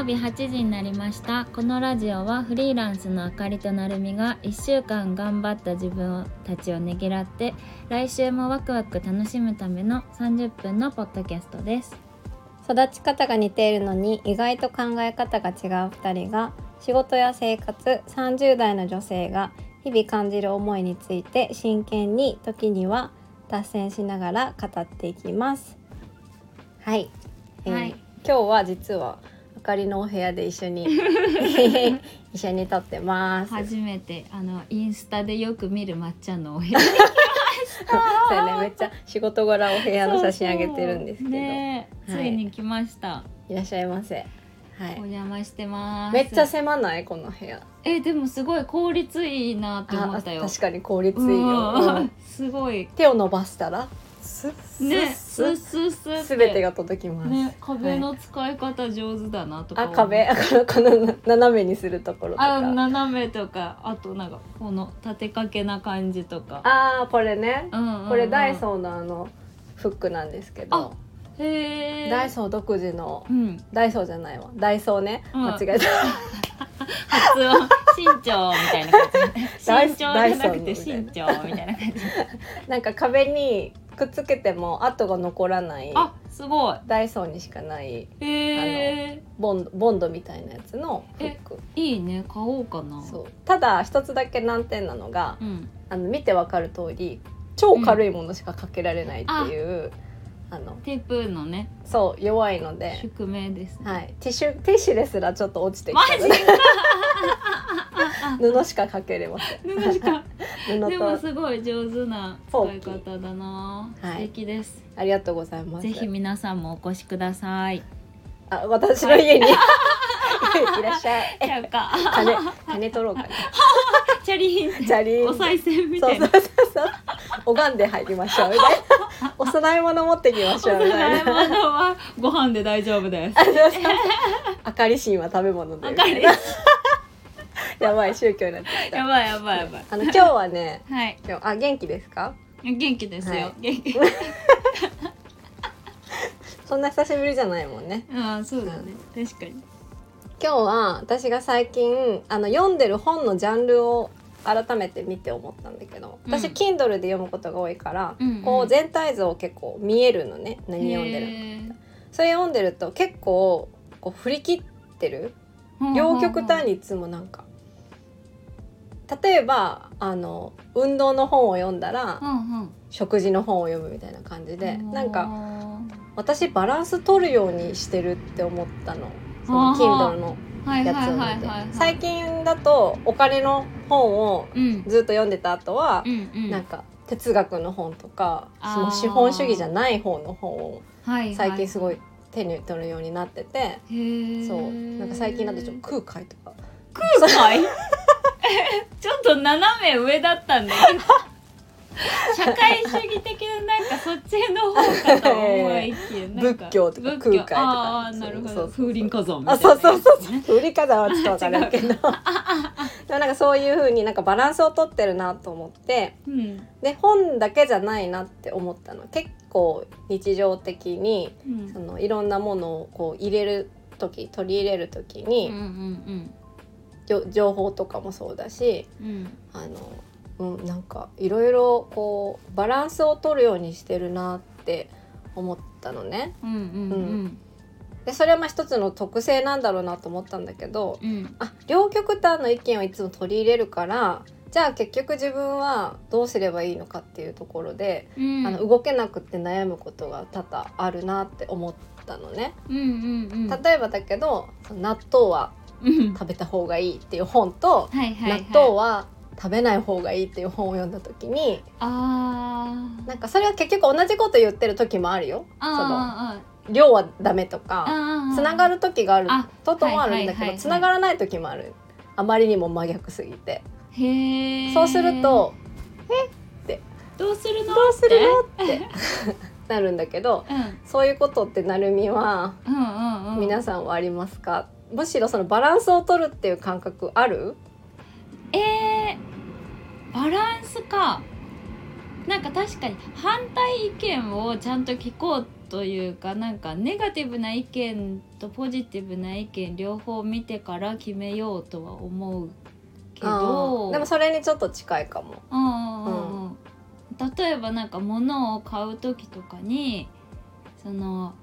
曜日8時になりました。このラジオはフリーランスのあかりとなるみが1週間頑張った自分たちをねぎらって来週もワクワク楽しむための30分のポッドキャストです。育ち方が似ているのに意外と考え方が違う2人が仕事や生活30代の女性が日々感じる思いについて真剣に時には脱線しながら語っていきます。はい、えーはい。今日は実はあかりのお部屋で一緒に 一緒に撮ってます。初めてあのインスタでよく見るまっちゃんのお部屋。そうやねめっちゃ仕事柄お部屋の写真あげてるんですけど、ねえはい。ついに来ました、いらっしゃいませ。はい。お邪魔してます。めっちゃ狭ない？この部屋。えでもすごい効率いいなって思あったよ。確かに効率いいよ、うん。うん。すごい。手を伸ばしたら？スッスッねスッスッスッスッって。すべてが届きます、ね壁の使い方上手だなとかあ壁。この斜めにするところとか。あ斜めとか。あとなんかこの立てかけな感じとか。あーこれね、うんうんうん。これダイソーのあのフックなんですけど。へえダイソー独自の。うん。ダイソーじゃないわ。ダイソーね、うん。間違えた。発音。身長みたいな感ダイじ身長ダイソーのじゃな。くて身長みたいな感じ。なんか壁にくっつけても跡が残らないあすごい。ダイソーにしかないへえボンドボンドみたいなやつのフック。いいね。買おうかな。そう。ただ一つだけ難点なのが、うん。あの見てわかる通り超軽いものしかかけられないっていう、あのテープのねそう弱いので、宿命ですね。はい、ティッシュティッシュですらちょっと落ちてきマたジのか。で 布しかかけれません。布しか。布でもとすごい上手な使い方だな。はい。素敵です。ありがとうございます。ぜひ皆さんもお越しください。あ私の家に、い、らっしゃい。ちゃうか。金金取ろうかな。チャリン。じゃりんお賽銭みそうたいな。そうそうそう拝んで入りましょう。みたいなお供え物持ってきましょう。みたいなはご飯で大丈夫です。あかりしんは食べ物で。やばい宗教になってきた。やばいやばいやばい。あの今日はねはい。今日あ元気ですか？元気ですよ、はい。元気。そんな久しぶりじゃないもんね。ああそうだね。確かに。今日は私が最近あの読んでる本のジャンルを改めて見て思ったんだけど私、うん。Kindle で読むことが多いから、うんうん。こう全体像結構見えるのね何読んでるるそれ読んでると結構こう振り切ってる？両極端にいつもなんか。例えばあの運動の本を読んだらうんうん。食事の本を読むみたいな感じでうんなんか私バランス取るようにしてるって思ったの。その Kindle のはいやつを最近だとお金の本をうんずっと読んでた後はうんうん。なんか哲学の本とかその資本主義じゃない方の本をはい最近すごい手に取るようになっててへえそう。なんか最近だとちょっと空海とか。空海？ちょっと斜め上だったんだ社会主義的ななんかそっちの方かと思いきや 仏教とか空海とか。ああなるほどそうそうそう。風林火山みたあいなやつそうそうそうね売り方はちょっとわからんけど。でもなんかそういう風になんかバランスをとってるなと思ってうん。で本だけじゃないなって思ったの。結構日常的にうん。そのいろんなものをこう入れる時取り入れる時うんに、うんじょ情報とかもそうだしうんうん。あの、うん、なんかいろいろこうバランスを取るようにしてるなって思ったのね。うんうんでそれはまあ一つの特性なんだろうなと思ったんだけどうんうん。あ両極端の意見をいつも取り入れるからじゃあ結局自分はどうすればいいのかっていうところで、うん。あの動けなくって悩むことが多々あるなって思ったのね。うんうんうん。例えばだけど納豆はうん。食べた方がいいっていう本と、はいはいはい。納豆は食べない方がいいっていう本を読んだ時にあー。なんかそれは結局同じこと言ってる時もあるよ。そのあ量はダメとーかつながる時があるあこともあるんだけどつながらない時もある。あまりにも真逆すぎて。そうするとどうするの？どうするって。のって。なるんだけどうん。そういうことってなるみは皆さんはありますか？むしろそのバランスを取るっていう感覚ある？えー、バランスか。なんか確かに反対意見をちゃんと聞こうというかなんかネガティブな意見とポジティブな意見両方見てから決めようとは思うけど。うんでもそれにちょっと近いかも。うんうんうんうん。例えばなんか物を買う時とかにその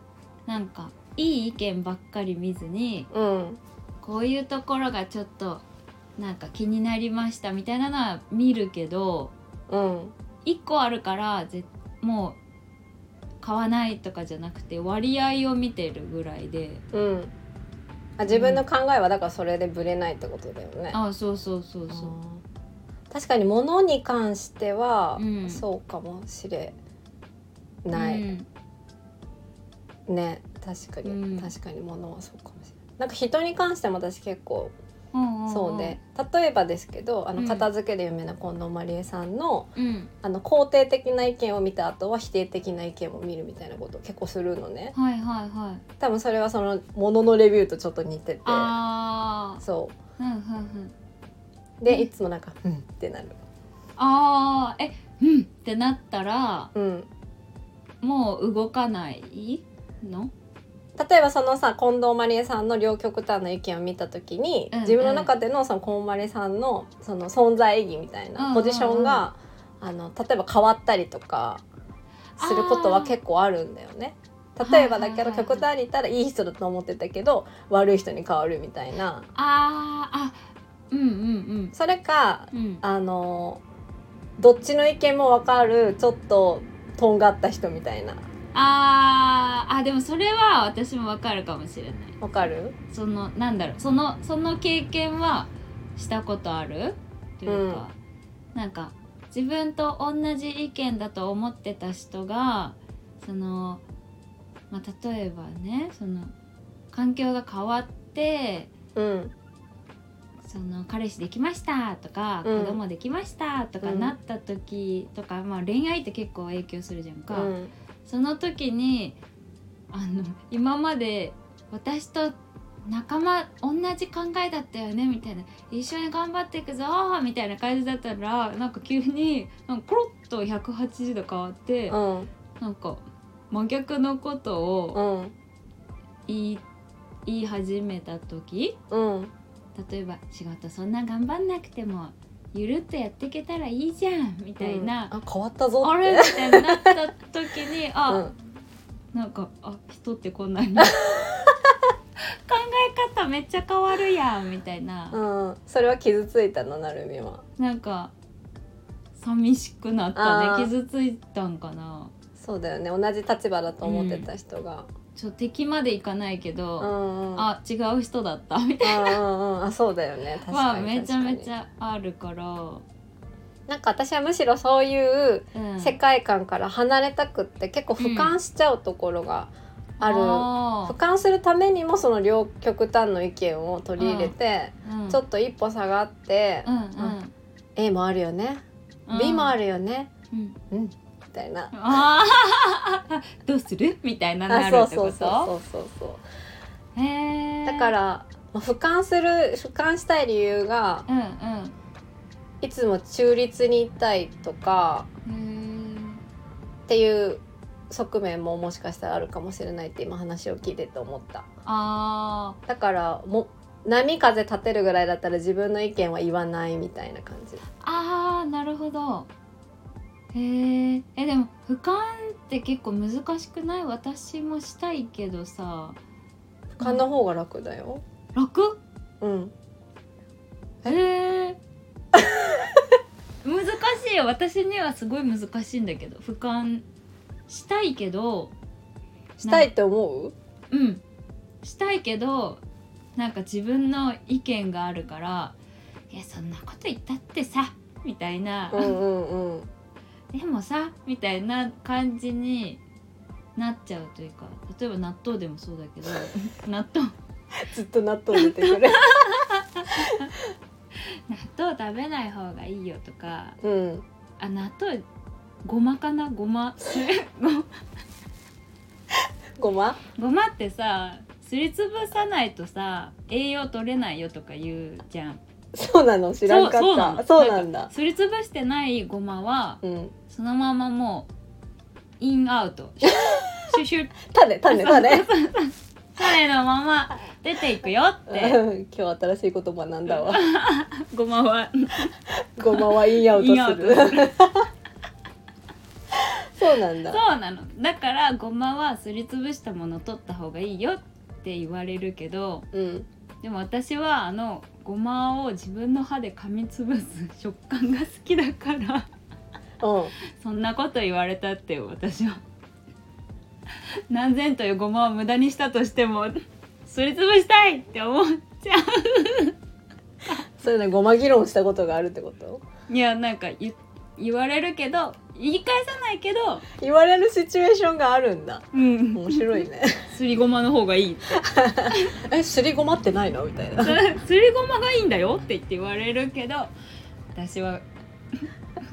なんかいい意見ばっかり見ずにうん。こういうところがちょっとなんか気になりましたみたいなのは見るけどうん。1個あるからぜもう買わないとかじゃなくて割合を見てるぐらいで。うん。あ自分の考えはだからそれでぶれないってことだよね、あそうそうそうそう。うん確かに物に関しては、うん。そうかもしれない、うん。ね確かに、うん。確かに物はそうかもしれない。なんか人に関しても私結構うんうんそうで、例えばですけどあのうん。片付けで有名な近藤麻理恵さんのうん。あの肯定的な意見を見た後は否定的な意見を見るみたいなことを結構するのね。はいはいはい。多分それはその物のレビューとちょっと似てて。あそあうんうんうん。うで、うんいつもなんか「うん」ってなる。あー。えうんってなったらうん。もう動かないの？例えばそのさ近藤麻理恵さんの両極端な意見を見た時に、うん自分の中でのその近藤麻理恵さんのその存在意義みたいうん。なポジションが、あの例えば変わったりとかすることは結構あるんだよね。例えばだけど極端に言ったらいい人だと思ってたけど悪い人に変わるみたいな。あーあうんうんそれかうん。うんあのどっちの意見も分かるちょっととんがった人みたいなあーあでもそれは私もわかるかもしれない。分かる？そのなんだろう。そのその経験はしたことある？というか、なんか自分と同じ意見だと思ってた人がその、まあ、例えばねその環境が変わってうん。その彼氏できましたとか、うん。子供できましたとかうん。なった時とか、まあ、恋愛って結構影響するじゃんか。うんその時にあの今まで私と仲間同じ考えだったよねみたいな。一緒に頑張っていくぞーみたいな感じだったらなんか急になんかコロッと180度変わって、うん。なんか真逆のことをうん。言い言い始めた時うん。例えば仕事そんな頑張んなくてもゆるっとやっていけたらいいじゃんみたいな、うん。あ変わったぞあれみたいになった時に あ、うん。なんかあ人ってこんなに。考え方めっちゃ変わるやんみたいな、うん、それは傷ついたのなるみは。なんか寂しくなったね。傷ついたんかな。そうだよね。同じ立場だと思ってた人が、ちょ敵までいかないけうど、んうん、あ違う人だったみたいうんうんうん。あそうだよね。確かにめちゃめちゃゃあるから、なんか私はむしろそういううん、世界観から離れたくって結構俯瞰しちゃうところがある、あ俯瞰するためにもその両極端の意見を取り入れて、ーうん。ちょっと一歩下がって、うんあ A もあるよね、うん。B もあるよね。うんたいな。あー。どうする？みたいななあるってこそうそうそうとそうそう。へー。だから、まあ俯瞰する俯瞰したい理由がうんうん。いつも中立にいたいとかっていう側面ももしかしたらあるかもしれないって今話を聞いてて思った。あだからも波風立てるぐらいだったら自分の意見は言わないみたいな感じ。ーあーなるほどへええでも俯瞰って結構難しくない？私もしたいけどさ。俯瞰の方が楽だよ。楽？うん。へえ 難しいよ。私にはすごい難しいんだけど。俯瞰したいけどしたいって思う？うん。したいけどなんか自分の意見があるから「いやそんなこと言ったってさ」みたいな、うんうんうんでもさみたいな感じになっちゃうというか例えば納豆でもそうだけど 納豆。ずっと納豆出てくる。納豆食べない方がいいよとかうん。あ納豆ごまかな？ごま？ごま？ごまってさすりつぶさないとさ栄養取れないよとか言うじゃんそうなの知らんかった。そうなんだ。すりつぶしてないごまはうん。そのままもうインアウト。シュシュ 種種種。種のまま出ていくよって。うん。今日新しい言葉なんだわ。ごまは。ごまはインアウトインアウトする。そうなんだ。そうなの。だからごまはすりつぶしたもの取った方がいいよって言われるけどうんでも私はあのごまを自分の歯で噛みつぶす食感が好きだからうん。そんなこと言われたって私は。何千というごまを無駄にしたとしてもすりつぶしたいって思っちゃそれねごま議論したことがあるってこと？ういやなんか言言われるけど言い返さないけど言われるシチュエーションがあるんだ。うん。面白いね。すりごまの方がいい。っ てえすりごまってないの？みたいな。すりごまがいいんだよって言って言われるけど私は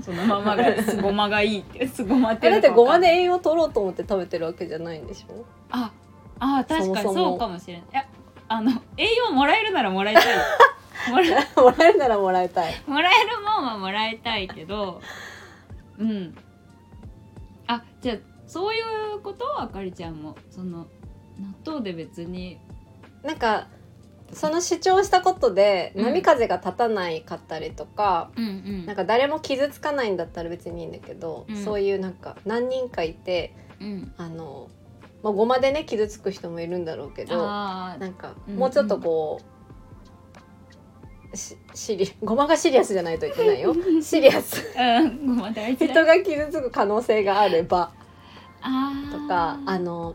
そのままが すごまがいい。ってすごまってえだってごまでで栄養取ろうと思って食べてるわけじゃないんでしょ？ああ確かにそうかもしれない。いやあの栄養もらえるならもらいたい。もら もらえるならもらいたい。もらえるもんはもらいたいけどうん。あじゃあそういうことあかりちゃんも。その納豆で別に。なんかその主張したことでうん。波風が立たないかったりとか、うんうん。なんか誰も傷つかないんだったら別にいいんだけど、うん。そういうなんか何人かいてうん。あの、まあ、ごまでね傷つく人もいるんだろうけどあなんかうんもうちょっとこう、しシリごまがシリアスじゃないといけないよ。シリアス。あうんごま大事だ。人が傷つく可能性があれば。あー。とかあの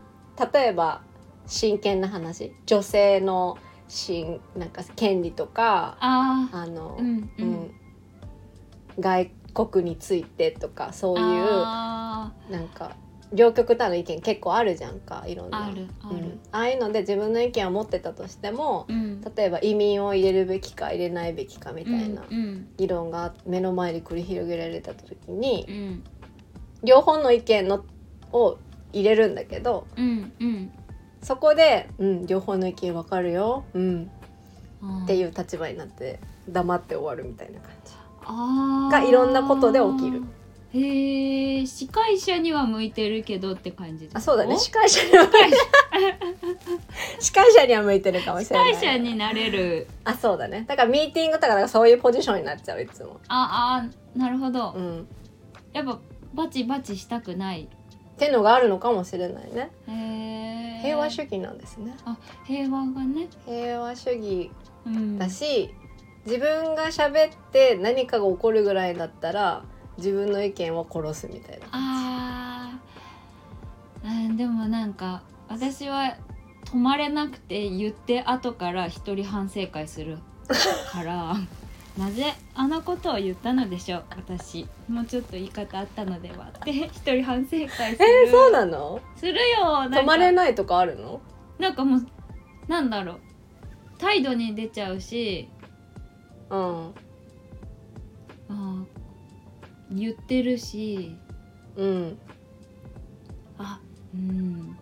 例えば真剣な話。女性のしんなんか権利とかあの、うんううん。ん外国についてとかそういうあなんか両極端な意見結構あるじゃんかいろんな。ーあるある。うん、ああいうので自分の意見を持ってたとしてもうん。例えば移民を入れるべきか入れないべきかみたいなうん議論が目の前で繰り広げられた時にうん。両方の意見のを入れるんだけどそこで「うん両方の意見わかるよ」うん。うんっていう立場になって黙って終わるみたいな感じ。がいろんなことで起きるへえ司会者には向いてるけどって感じあそうだね。お司会者には司会者。には向いてるかもし司れない。会者になれる。あそうだね。だからミーティングとかそういうポジションになっちゃういつも。ああなるほど、うん。やっぱバチバチしたくない。っていうのがあるのかもしれないね。へえ平和主義なんですね。平和がね、平和主義うん、だし、自分が喋って何かが起こるぐらいだったら自分の意見を殺すみたいな。あー。うんでもなんか私は止まれなくて言って後から一人反省会するから なぜあのことを言ったのでしょう私。もうちょっと言い方あったのではって一人反省会する。えー、そうなの？するよ止まれないとかあるの？なんかもうなんだろう。態度に出ちゃうし。うん。あー言ってるしうん。あうん。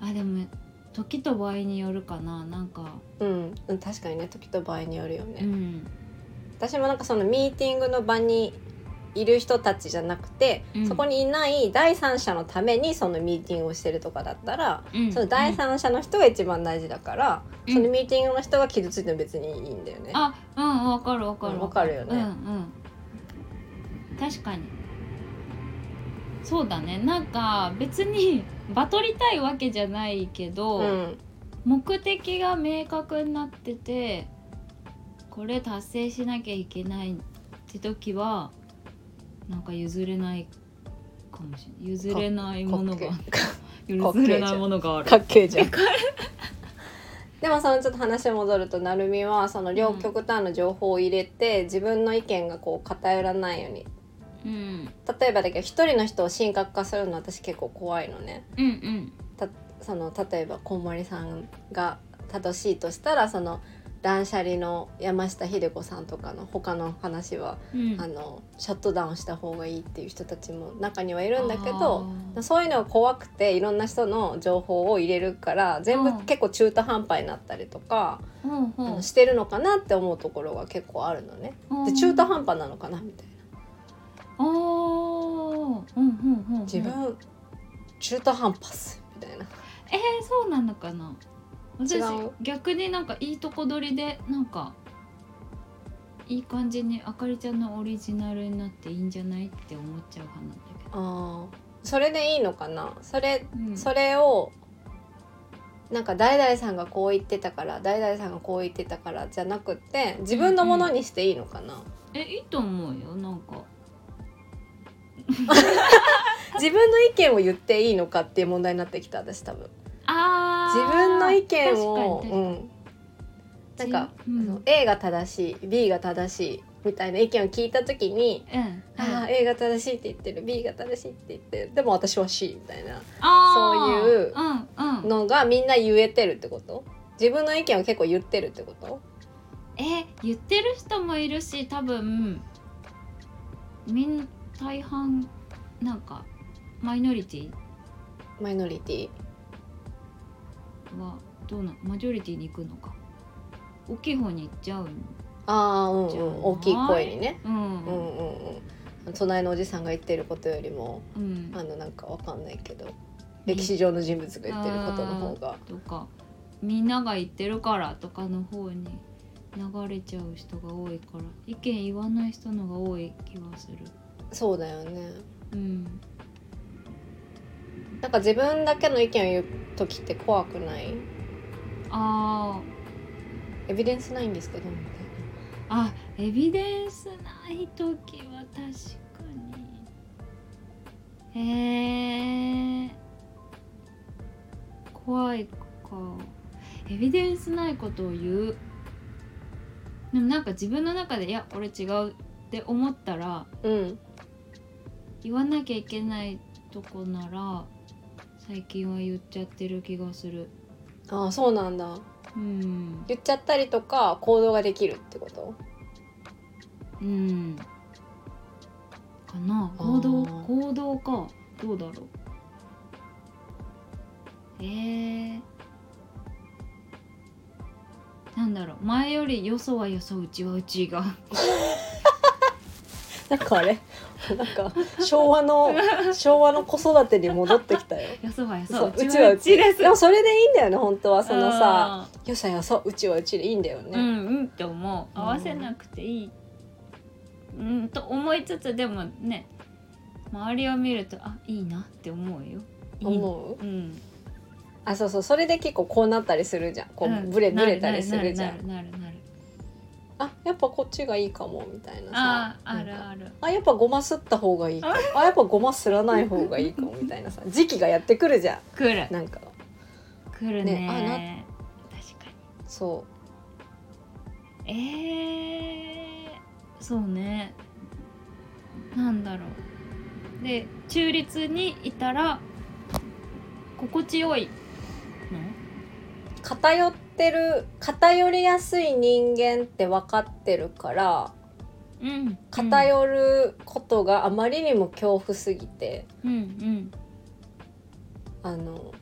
あでも時と場合によるかな。なんかうん。うん確かにね時と場合によるよね、うん。私もなんかそのミーティングの場にいる人たちじゃなくて、うん。そこにいない第三者のためにそのミーティングをしてるとかだったら、うん。その第三者の人が一番大事だから、うん。そのミーティングの人が傷ついても別にいいんだよね。あうんわかるわかる。うんわかるよね。うんうん確かに。そうだね。なんか別に バトりたいわけじゃないけど、うん。目的が明確になっててこれ達成しなきゃいけないって時はなんか譲れないかもしれない。譲れないものが 譲れないものがある。かっけえじゃん。でもそのちょっと話戻るとなるみはその両極端の情報を入れて、自分の意見がこう偏らないようにうん。例えばだけど一人の人を神格化するの私結構怖いのね。うんうん。その例えばこんまりさんが正しいとしたらその断捨離の山下秀子さんとかの他の話は、うん。あのシャットダウンした方がいいっていう人たちも中にはいるんだけどあそういうのが怖くていろんな人の情報を入れるから全部うん。結構中途半端になったりとか、うんうん。あのしてるのかなって思うところが結構あるのね。で中途半端なのかなみたいな。自分中途半端っすみたいな。えー、そうなのかな。私逆になんかいいとこ取りでなんかいい感じにあかりちゃんのオリジナルになっていいんじゃないって思っちゃう派なんだけど、ああそれでいいのかな。それうん。それをなんか誰々さんがこう言ってたから誰々さんがこう言ってたからじゃなくって自分のものにしていいのかな、えいいと思うよ。なんか 自分の意見を言っていいのかっていう問題になってきた私多分。あー。自分の意見をうん、なんか、じうん。A が正しい B が正しいみたいな意見を聞いた時にうん。ああ A が正しいって言ってる B が正しいって言ってる。でも私は C みたいな。そういううんうん。のがみんな言えてるってこと？自分の意見を結構言ってるってこと？え言ってる人もいるし多分みん大半なんかマイノリティ？マイノリティはどうなんマジョリティに行くのか。大きい方に行っちゃうんああうんうん大きい声にね。うん。うんうんうん。隣のおじさんが言ってることよりもうん。あのなんかわかんないけど歴史上の人物が言ってることの方が。とかみんなが言ってるからとかの方に流れちゃう人が多いから意見言わない人のが多い気がするそうだよね。うん。なんか自分だけの意見を言う時って怖くない？あエビデンスないんですけどみたいーあエビデンスない時は確かに。へえ怖いか。エビデンスないことを言う。でもなんか自分の中でいや俺違うって思ったらなうん言わなきゃいけないとこなら最近は言っちゃってる気がする。ああそうなんだ。うん。言っちゃったりとか行動ができるってこと？うん。かな。行動？行動か。どうだろう。えー、なんだろう。前よりよそはよそうちはうちが なんかあれ。なんか昭和の昭和の子育てに戻ってきたよ。よそはよそそうううちはうち。です。でもそれでいいんだよね本当は。そのさあよさよそううちはうちでいいんだよーうんね、うんって思う。合わせなくていい。うんと思いつつでもね周りを見るとあいいなって思うよ。いい思う？うん。あそうそうそれで結構こうなったりするじゃん。こううん。ブレブレたりするじゃなるんなるなるなるあやっぱこっちがいいかもみたいなさ。あーあるある。あやっぱごますった方がいいか。もあやっぱごますらない方がいいかもみたいなさ。時期がやってくるじゃ来る。んなんか。来るね。ねあな確かに。そえー、そうね。なんだろう。で中立にいたら心地よいの？う偏ってる偏りやすい人間って分かってるからうん偏ることがあまりにも恐怖すぎて、うんうん。あの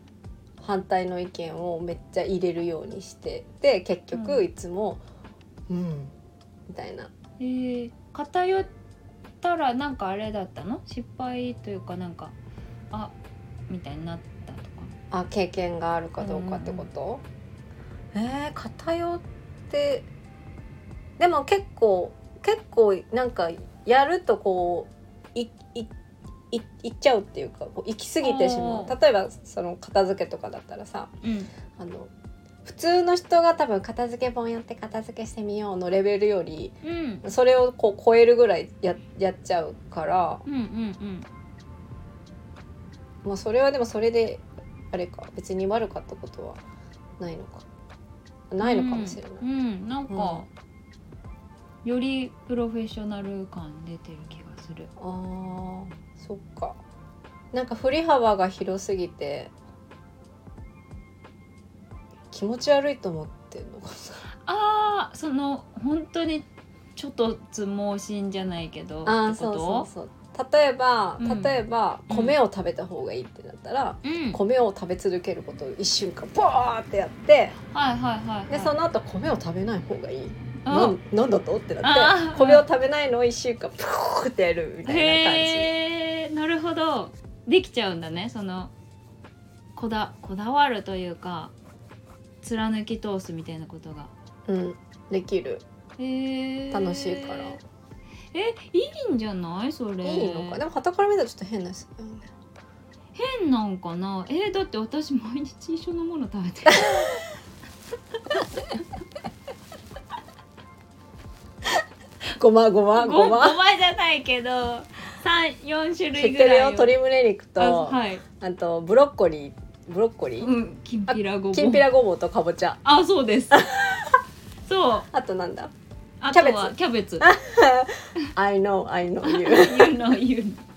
反対の意見をめっちゃ入れるようにしてで結うん。局いつも「うん」みたいな。えー、偏ったらなんかあれだったの？失敗というかなんかあみたいになったとか。あ経験があるかどうかってこと、えー、偏ってでも結構結構なんかやるとこういいいいっちゃうっていうかこう行き過ぎてしまう。例えばその片付けとかだったらさうん。あの普通の人が多分片付け本やって片付けしてみようのレベルよりうん。それをこう超えるぐらいややっちゃうからうんうんうん。まあそれはでもそれであれか別に悪かったことはないのかないのかもしれない。うん、うん。なんか、よりプロフェッショナル感出てる気がする。あーそっか。なんか振り幅が広すぎて気持ち悪いと思ってんのかあーその本当にちょっとつ盲信じゃないけどってこと？そうそうそう例えばうん。例えばうん。米を食べた方がいいってなったら、うん。米を食べ続けることを1週間バーってやってはいはいはいはい。でその後米を食べない方がいい。あ。なんなんだと？ってなあって米を食べないのを1週間プーってやるみたいな感じ。なるほど。できちゃうんだねそのこだこだわるというか貫き通すみたいなことが。うん、できる。楽しいからえいいんじゃない？それ。いいのか？でも傍から見たらちょっと変ですよね。変なんかな？えーだって私毎日一緒のもの食べてる。ごまごま？ごごま？ごまじゃないけど三四種類ぐらいを。鶏胸肉とああ,、はい。とブロッコリー。ブロッコリー、うんきんぴらごぼう。きんぴらごぼうとかぼちゃ。あそうです。そう。あとなんだ？あとはキャベツ。I know I know you. 言うの言うの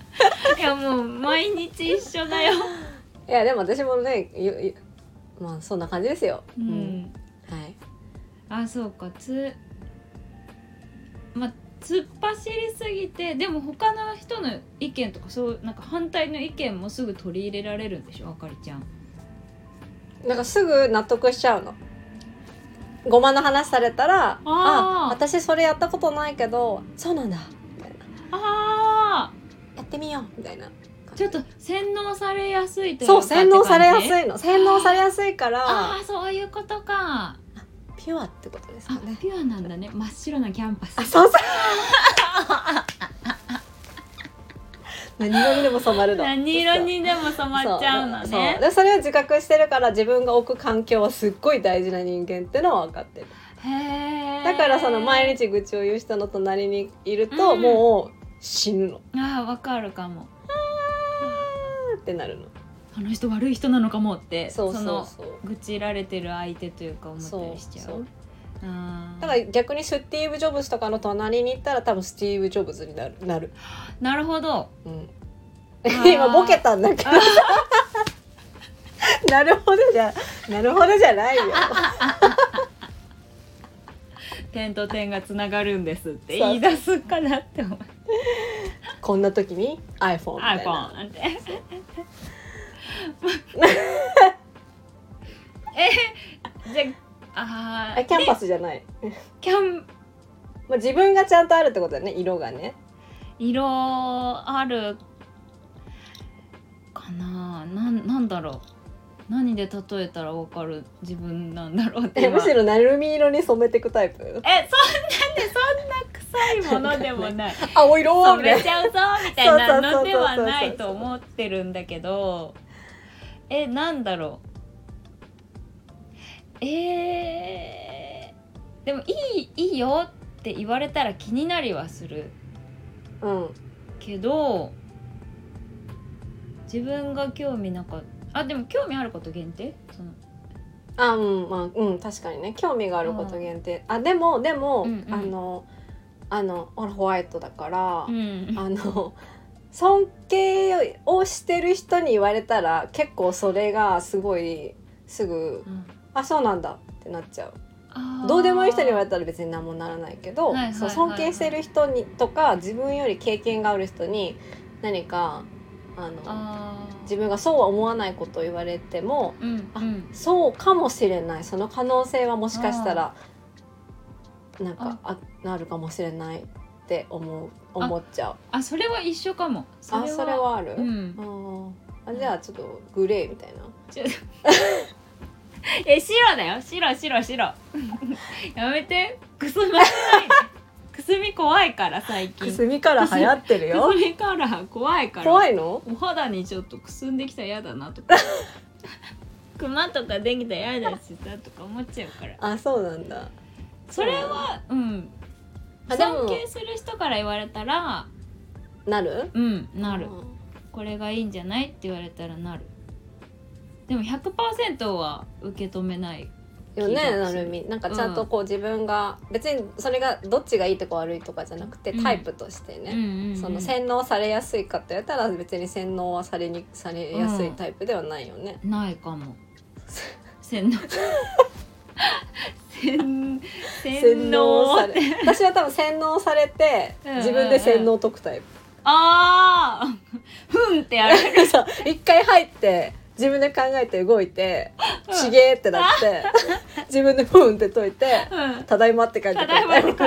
いやもう毎日一緒だよ。いやでも私もねゆゆまあそんな感じですよ、うん、はい。あそうか。つまあ突っ走りすぎてでも他の人の意見とかそうなんか反対の意見もすぐ取り入れられるんでしょあかりちゃん。なんかすぐ納得しちゃうのごまの話されたらあ私それやったことないけどそうなんだ。みたいなあやってみようみたいな。ーちょっと洗脳されやすいというかそう洗脳されやすいいの。洗脳されやすいかあらあーそういうことか。ピュアってことですかあねピュアなんだね。真っ白なキャンパス。あそうそう 何色にでも染まるの。何色にでも染まっちゃうのそう。ねそう。でそれを自覚してるから自分が置く環境はすっごい大事な人間ってのは分かってる。だからその毎日愚痴を言う人の隣にいると、うん。もう死ぬの。あーわかるかも。ってなるの。あの人悪い人なのかもってそうそうのそう愚痴られてる相手というか思ったそうりしちゃう。そうあーだから逆にスティーブ・ジョブズとかの隣に行ったら多分スティーブ・ジョブズになる。なる、なるほど。うん、今ボケたんだけど。なるほどじゃなるほどじゃないよ。点と点がつながるんですって言い出すかなって思う。こんな時に？iPhone みたい iPhone なってえじゃあああキャンパススじゃない、キャンまあ、自分がちゃんとあるってことだね。色がね。色あるかな。なんなんだろう。何で例えたら分かる？自分なんだろうってむしろなるみ色に染めてくタイプ？えそんなでそんな臭いものでもない。青色？染めちゃうぞみたいなのではないと思ってるんだけど。えなんだろうえー、でもいいいいよって言われたら気になりはする。うん。けど自分が興味なかった。あでも興味あること限定？その。あうんまあうん確かにね。興味があること限定。あでもでも、うんうん。あのあの俺ホワイトだから、うん。あの尊敬をしてる人に言われたら結構それがすごいすぐうん「あそうなんだ」ってなっちゃう。どうでもいい人に言われたら別に何もならないけど、尊敬してる人にとか自分より経験がある人に何かあの自分がそうは思わないことを言われてもうんあうん。そうかもしれない。その可能性はもしかしたらなんかあ。なるかもしれないって思う思っちゃう。あそれは一緒かも。そあそれはある、うん。あじゃあちょっとグレーみたいな え白だよ。白白白。やめて。くすませないで くすみ怖いから最近。くすみカラー流行ってるよ。くすみカラー怖いから怖いの？お肌にちょっとくすんできたら嫌だなとか。クマとかできたら嫌だしさとか思っちゃうから。あそうなんだ。それはうん尊敬する人から言われたらなる？うんなる。うん。これがいいんじゃない？って言われたらなるでも100%は受け止めないよねなるみ。なんかちゃんとこう自分が、別にそれがどっちがいいとか悪いとかじゃなくてうん。タイプとしてね、うんうんうん。その洗脳されやすいかって言われたら別に洗脳はされにされやすいタイプではないよね、ないかも。洗脳。洗脳脳。され私は多分洗脳されてうんうんうん。自分で洗脳解くタイプ。あー。ふんってやられる。そう。一回入って自分で考えて動いて「ちげー」ってなって自分でふんって解いてうん「ただいま」って感じた。だいまって帰帰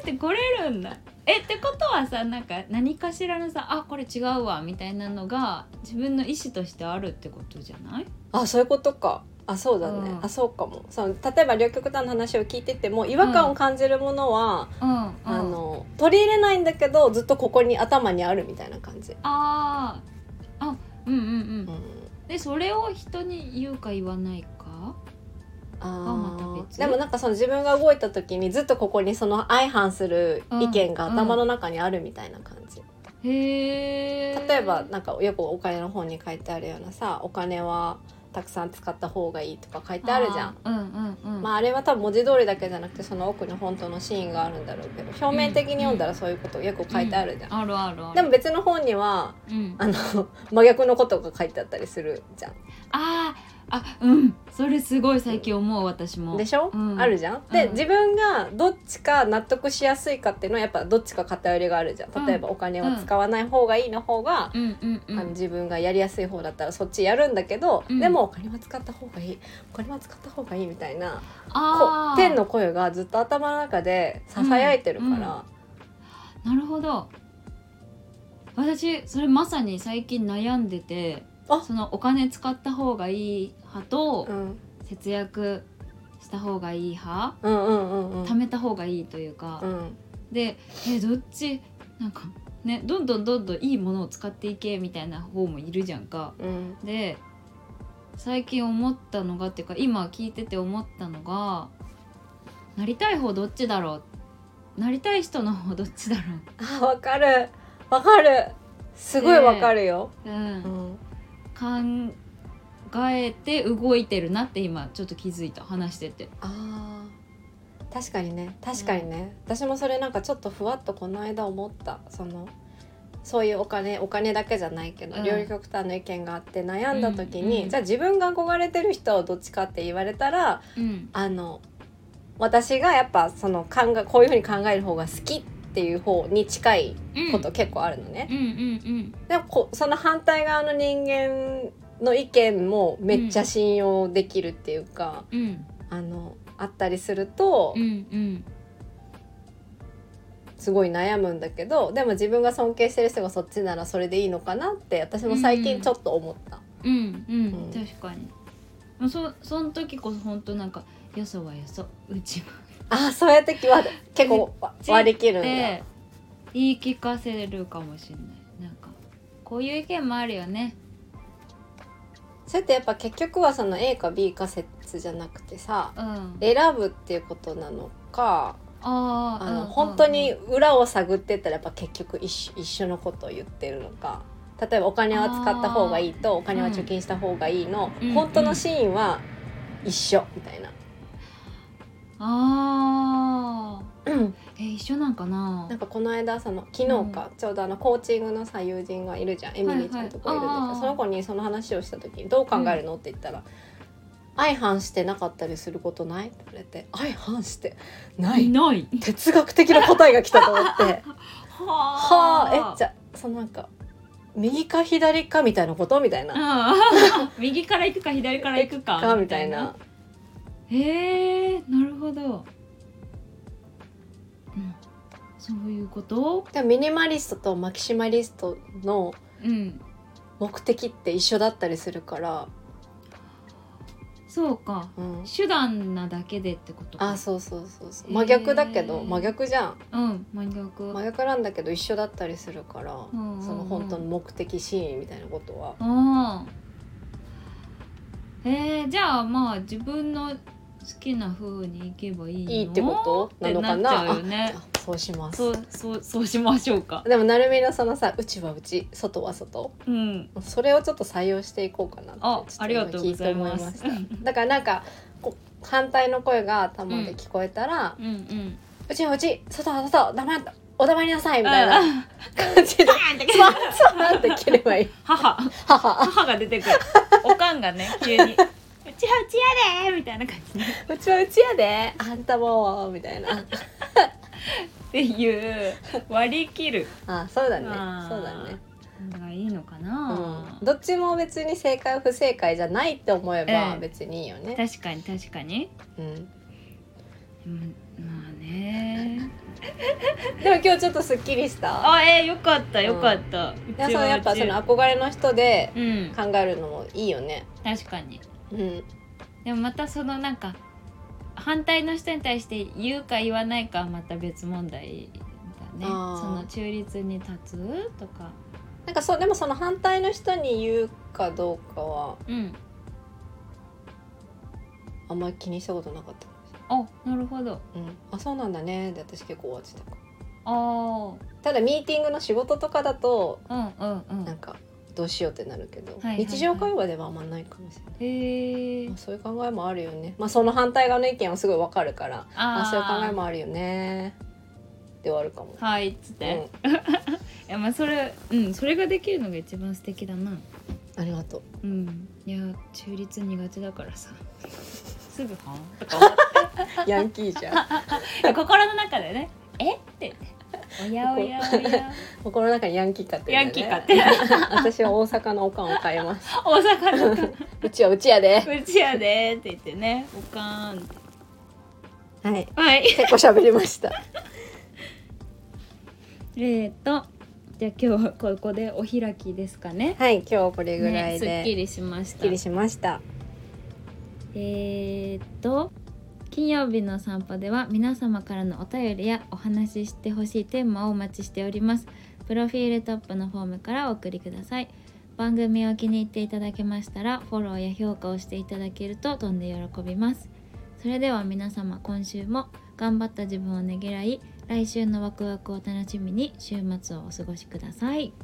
ってこれるんだえってことはさなんか何かしらのさあこれ違うわみたいなのが自分の意思としてあるってことじゃないあそういうことかあそうだね、うんあそうかもその例えば両極端な話を聞いてても違和感を感じるものは、うん、うん、あの取り入れないんだけどずっとここに頭にあるみたいな感じ、あーあうんうんううんん、でそれを人に言うか言わないか？あまた別？でもなんかその自分が動いた時にずっとここにその相反する意見が頭の中にあるみたいな感じ、へえ例えばなんかよくお金の本に書いてあるようなさお金はたくさん使った方がいいとか書いてあるじゃん。うんうんうんまあ、あれは多分文字通りだけじゃなくてその奥に本当のシーンがあるんだろうけど表面的に読んだらそういうことよく書いてあるじゃん。あるあるあるでも別の本にはうん、あの真逆のことが書いてあったりするじゃん。あーあうん。それすごい最近思う私も。でしょ、うん。あるじゃん？で、うん。自分がどっちか納得しやすいかっていうのはやっぱどっちか偏りがあるじゃん。例えばお金を使わない方がいいの方が、うん。あの自分がやりやすい方だったらそっちやるんだけど、うん。でもお金は使った方がいい。お金は使った方がいいみたいなこ天の声がずっと頭の中でささやいてるから、なるほど。私それまさに最近悩んでてあ。そのお金使った方がいい派とうん、節約した方がいい派うん。うんうんうん貯めた方がいいというか、うん。でえどっち？なんかねどんどんどんどんいいものを使っていけみたいな方もいるじゃんか。うん。で最近思ったのがっていうか今聞いてて思ったのがなりたい方どっちだろう？なりたい人の方どっちだろあわかる。わかる。すごいわかるよ、う、う、うんん、考えて動いてるなって今ちょっと気づいた。話してて。あー。確かにね。確かにね、私もそれなんかちょっとふわっとこの間思った。そのそういうお金お金だけじゃないけど、うん。両極端の意見があって悩んだ時に、うんじゃあ自分が憧れてる人をどっちかって言われたらうん。あの私がやっぱその考えこういうふうに考える方が好きっていう方に近いこと結構あるのね。うん。うんでもこその反対側の人間の意見もめっちゃ信用できるっていうか、うん。うんあのあったりすると、うんうん。すごい悩むんだけどでも自分が尊敬してる人がそっちならそれでいいのかなって私も最近ちょっと思った。うんうん、うん。確かに。そその時こそ本当なんかよそはよそ。うちはああそうやっては結構わ割り切るんだ。で言い聞かせるかもしれない。なんかこういう意見もあるよねそれってやっぱ結局はその A か B か説じゃなくてさうん。選ぶっていうことなのかあーあの、うん本当に裏を探ってったらやっぱ結局一緒一緒のことを言ってるのか。例えばお金は使った方がいいとお金は貯金した方がいいの、うん。本当のシーンは一緒みたいな。あ え一緒なんかな？なんかこの間その昨日か、ちょうどあのコーチングのさ友人がいるじゃん。エミリーちゃんとこいるんだその子にその話をした時に「どう考えるの?」って言ったら「相反してなかったりすることない?」って言われて「相反してない？い」ない。哲学的な答えが来たと思って。ははあえじゃあそのなんか右か左かみたいなこと？みたいな。あ 右から行くか左から行くか？か？みたいな。へえなるほど、うん、そういうこと？でもミニマリストとマキシマリストのうん。目的って一緒だったりするから、そうか。うん、手段なだけでってことか。あそうそうそうそう。真逆だけどへー真逆じゃん。うん真逆。真逆なんだけど一緒だったりするから、うんうんうん。その本当の目的シーンみたいなことは。ああ。えー、じゃあまあ自分の好きな風にいけばいいの？いいってこと？なのかってななっちゃうよね。あそうします。そうそうそうしましょうか。でもなるみのそのさうちはうち外は外。うん。それをちょっと採用していこうかなあありがとうございます。だからなんか反対の声が頭で聞こえたら、うんうん。うちはうち外は外黙っお黙りなさいみたいなあ感じでバーンってスワンスワンって切ればいい。母。母。母が出てくる。おかんがね急に「うちはうちやで!」みたいな感じ。でうちはうちやであんたもみたいな。っていう割り切る。あそうだね。そうだね。のがいいのかな、うん、どっちも別に正解不正解じゃないって思えばええ。別にいいよね、確かに確かに、うん、うん、まあね。でも今日ちょっとすっきりした？あえー、よかったよかった、いやそのやっぱその憧れの人でうん。考えるのもいいよね。確かにうん。でもまたそのなんか反対の人に対して言うか言わないかはまた別問題だね。その中立に立つとか。なんかそうでもその反対の人に言うかどうかはうん。あんまり気にしたことなかったあなるほど。うん、あそうなんだね。で私結構終わってたかあただミーティングの仕事とかだとあうんうんうん。なんかどうしようってなるけど、はいはいはい。日常会話ではあんまないかもしれない、まあそういう考えもあるよね。まあその反対側の意見はすごいわかるからああそういう考えーもあるよね。で終わるかも、はいっつっうて、ん、いやまあそれうん。それができるのが一番素敵だな。ありがとう。うん。いや中立苦手だからさ。すぐ「はん?」とか思って。ヤンキーじゃん。心の中でね「え？っ?」て言って「おやおやおや。心の中にヤンキーかって、ヤンキーかって 私は大阪のおかんを変えます。大阪のうちはうちやで。うちやで」って言ってね「おかーん」ってはい。はい。結構喋りました。えーとじゃあ今日はここでお開きですかね。はい今日はこれぐらいで、ね、すっきりしました。すっきりしました。えー、と金曜日の散歩では皆様からのお便りやお話ししてほしいテーマをお待ちしております。プロフィールトップのフォームからお送りください。番組を気に入っていただけましたらフォローや評価をしていただけるととんで喜びます。それでは皆様今週も頑張った自分をねぎらい来週のワクワクを楽しみに週末をお過ごしください。